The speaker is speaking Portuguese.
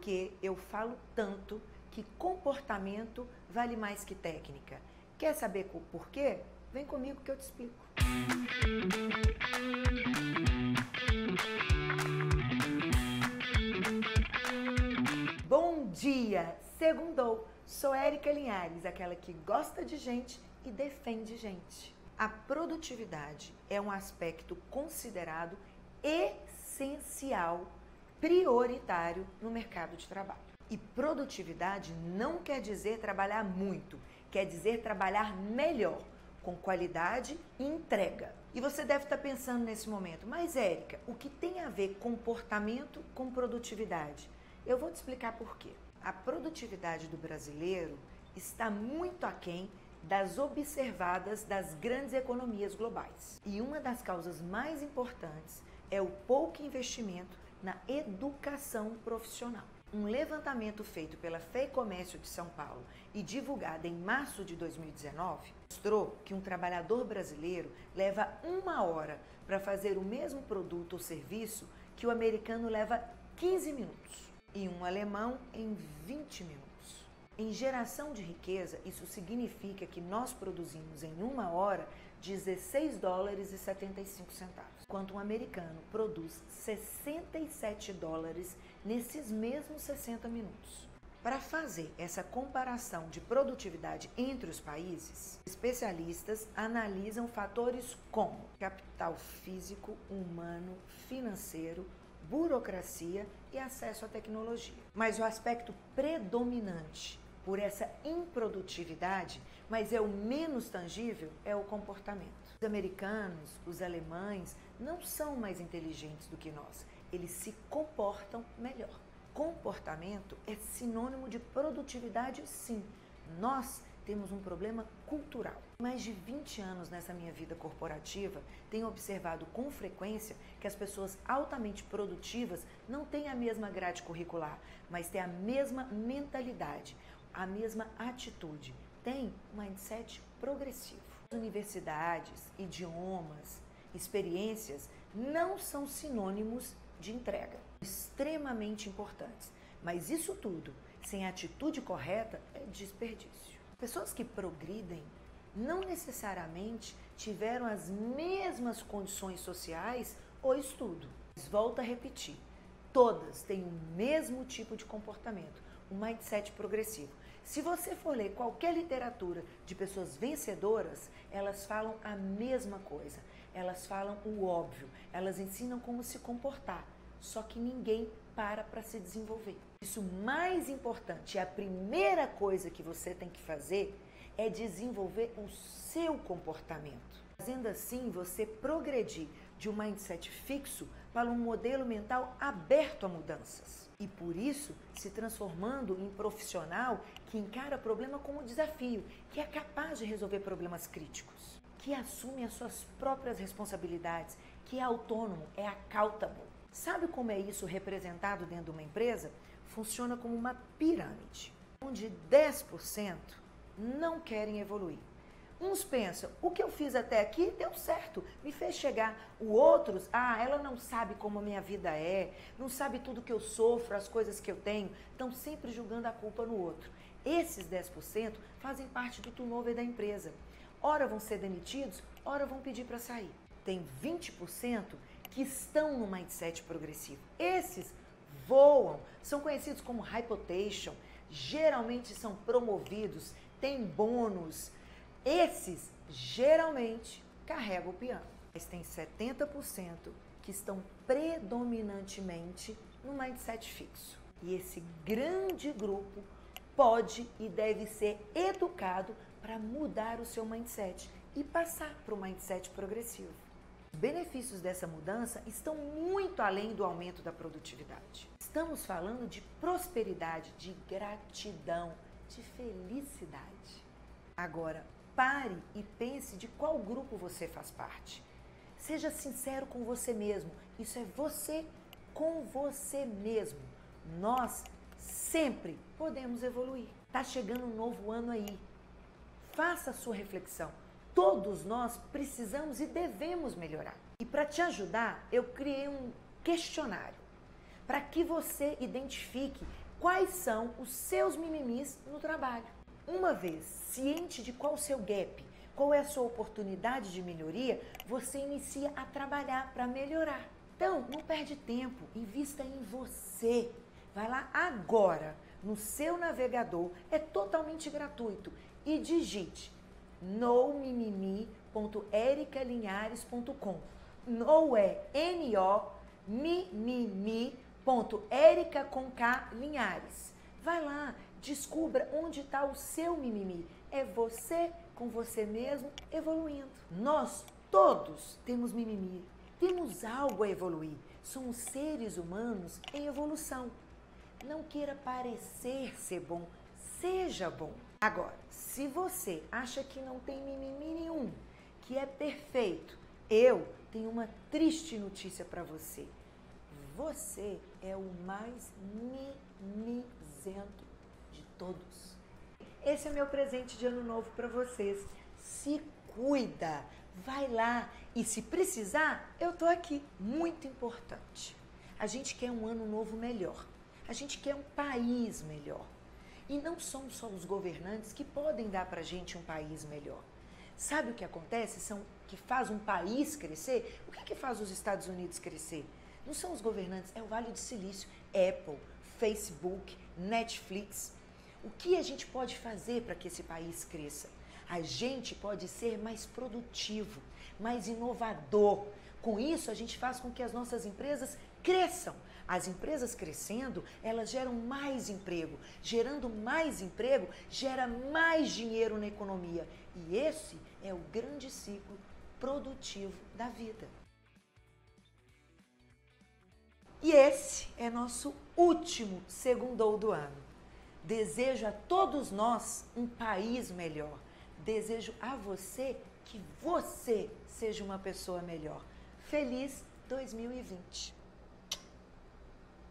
que eu falo tanto que comportamento vale mais que técnica. Quer saber por quê? Vem comigo que eu te explico. Bom dia! Segundou! Sou Érica Linhares, aquela que gosta de gente e defende gente. A produtividade é um aspecto considerado essencial, prioritário no mercado de trabalho. E produtividade não quer dizer trabalhar muito, quer dizer trabalhar melhor, com qualidade e entrega. E você deve estar pensando nesse momento, mas Érica, o que tem a ver comportamento com produtividade? Eu vou te explicar por quê. A produtividade do brasileiro está muito aquém das observadas das grandes economias globais. E uma das causas mais importantes é o pouco investimento na educação profissional. Um levantamento feito pela FEI Comércio de São Paulo e divulgado em março de 2019 mostrou que um trabalhador brasileiro leva uma hora para fazer o mesmo produto ou serviço que o americano leva 15 minutos e um alemão em 20 minutos. Em geração de riqueza, isso significa que nós produzimos em uma hora 16 dólares e 75 centavos, enquanto um americano produz 67 dólares nesses mesmos 60 minutos. Para fazer essa comparação de produtividade entre os países, especialistas analisam fatores como capital físico, humano, financeiro, burocracia e acesso à tecnologia. Mas o aspecto predominante por essa improdutividade, mas é o menos tangível, é o comportamento. Os americanos, os alemães, não são mais inteligentes do que nós. Eles se comportam melhor. Comportamento é sinônimo de produtividade, sim. Nós temos um problema cultural. Mais de 20 anos nessa minha vida corporativa, tenho observado com frequência que as pessoas altamente produtivas não têm a mesma grade curricular, mas têm a mesma mentalidade a mesma atitude, tem um mindset progressivo. Universidades, idiomas, experiências não são sinônimos de entrega, extremamente importantes. Mas isso tudo, sem atitude correta, é desperdício. Pessoas que progridem não necessariamente tiveram as mesmas condições sociais ou estudo. Volto a repetir, todas têm o mesmo tipo de comportamento, um mindset progressivo. Se você for ler qualquer literatura de pessoas vencedoras, elas falam a mesma coisa. Elas falam o óbvio, elas ensinam como se comportar. Só que ninguém para para se desenvolver. Isso mais importante, a primeira coisa que você tem que fazer é desenvolver o seu comportamento. Fazendo assim, você progredir de um mindset fixo para um modelo mental aberto a mudanças e por isso se transformando em profissional que encara problema como desafio, que é capaz de resolver problemas críticos, que assume as suas próprias responsabilidades, que é autônomo, é accountable. Sabe como é isso representado dentro de uma empresa? Funciona como uma pirâmide, onde 10% não querem evoluir. Uns pensam, o que eu fiz até aqui deu certo, me fez chegar. O outros, ah, ela não sabe como a minha vida é, não sabe tudo que eu sofro, as coisas que eu tenho, estão sempre julgando a culpa no outro. Esses 10% fazem parte do turnover da empresa. Ora vão ser demitidos, ora vão pedir para sair. Tem 20% que estão no mindset progressivo. Esses voam, são conhecidos como potential, geralmente são promovidos, têm bônus, esses geralmente carregam o piano, mas tem 70% que estão predominantemente no mindset fixo. E esse grande grupo pode e deve ser educado para mudar o seu mindset e passar para o mindset progressivo. Os benefícios dessa mudança estão muito além do aumento da produtividade. Estamos falando de prosperidade, de gratidão, de felicidade. Agora, pare e pense de qual grupo você faz parte. Seja sincero com você mesmo. Isso é você com você mesmo. Nós sempre podemos evoluir. Tá chegando um novo ano aí. Faça a sua reflexão. Todos nós precisamos e devemos melhorar. E para te ajudar, eu criei um questionário para que você identifique quais são os seus mimimis no trabalho. Uma vez ciente de qual o seu gap, qual é a sua oportunidade de melhoria, você inicia a trabalhar para melhorar. Então, não perde tempo, invista em você. Vai lá agora no seu navegador, é totalmente gratuito e digite nomimimi.ericalinhares.com. No é N-O, mimimi ponto Érica com K Linhares. Vai lá, descubra onde está o seu mimimi. É você com você mesmo evoluindo. Nós todos temos mimimi, temos algo a evoluir. Somos seres humanos em evolução. Não queira parecer ser bom, seja bom. Agora, se você acha que não tem mimimi nenhum, que é perfeito, eu tenho uma triste notícia para você. Você é o mais mimizento todos. Esse é meu presente de ano novo para vocês. Se cuida, vai lá e se precisar, eu tô aqui. Muito importante. A gente quer um ano novo melhor. A gente quer um país melhor. E não são só os governantes que podem dar para gente um país melhor. Sabe o que acontece? São que faz um país crescer. O que, que faz os Estados Unidos crescer? Não são os governantes, é o Vale do Silício, Apple, Facebook, Netflix. O que a gente pode fazer para que esse país cresça? A gente pode ser mais produtivo, mais inovador. Com isso, a gente faz com que as nossas empresas cresçam. As empresas crescendo, elas geram mais emprego. Gerando mais emprego, gera mais dinheiro na economia. E esse é o grande ciclo produtivo da vida. E esse é nosso último segundo do ano. Desejo a todos nós um país melhor. Desejo a você que você seja uma pessoa melhor. Feliz 2020!